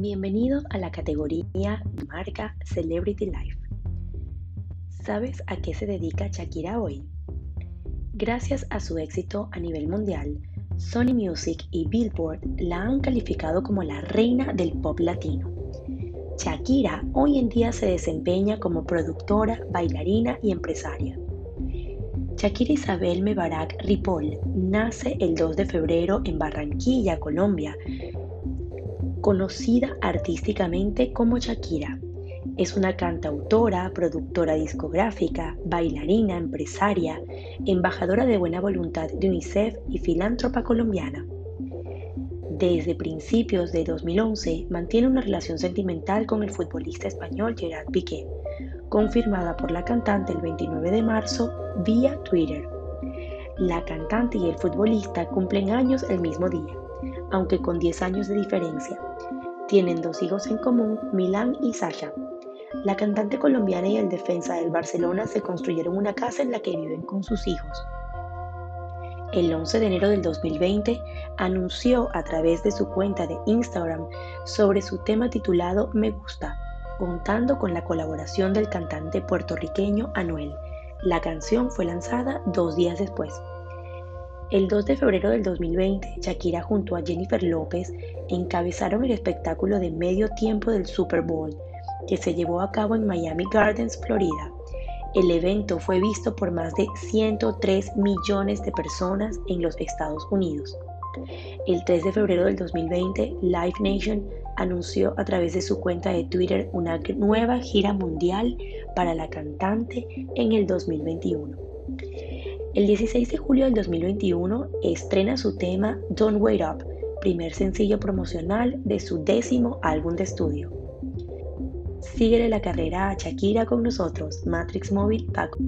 Bienvenido a la categoría marca Celebrity Life. ¿Sabes a qué se dedica Shakira hoy? Gracias a su éxito a nivel mundial, Sony Music y Billboard la han calificado como la reina del pop latino. Shakira hoy en día se desempeña como productora, bailarina y empresaria. Shakira Isabel Mebarak Ripoll nace el 2 de febrero en Barranquilla, Colombia, conocida artísticamente como Shakira. Es una cantautora, productora discográfica, bailarina, empresaria, embajadora de buena voluntad de UNICEF y filántropa colombiana. Desde principios de 2011 mantiene una relación sentimental con el futbolista español Gerard Piqué, confirmada por la cantante el 29 de marzo vía Twitter. La cantante y el futbolista cumplen años el mismo día, aunque con 10 años de diferencia. Tienen dos hijos en común, Milán y Sasha. La cantante colombiana y el defensa del Barcelona se construyeron una casa en la que viven con sus hijos. El 11 de enero del 2020 anunció a través de su cuenta de Instagram sobre su tema titulado Me Gusta, contando con la colaboración del cantante puertorriqueño Anuel. La canción fue lanzada dos días después. El 2 de febrero del 2020, Shakira junto a Jennifer López encabezaron el espectáculo de medio tiempo del Super Bowl, que se llevó a cabo en Miami Gardens, Florida. El evento fue visto por más de 103 millones de personas en los Estados Unidos. El 3 de febrero del 2020, Live Nation anunció a través de su cuenta de Twitter una nueva gira mundial para la cantante en el 2021. El 16 de julio del 2021 estrena su tema Don't Wait Up, primer sencillo promocional de su décimo álbum de estudio. Síguele la carrera a Shakira con nosotros, Matrix Móvil Paco.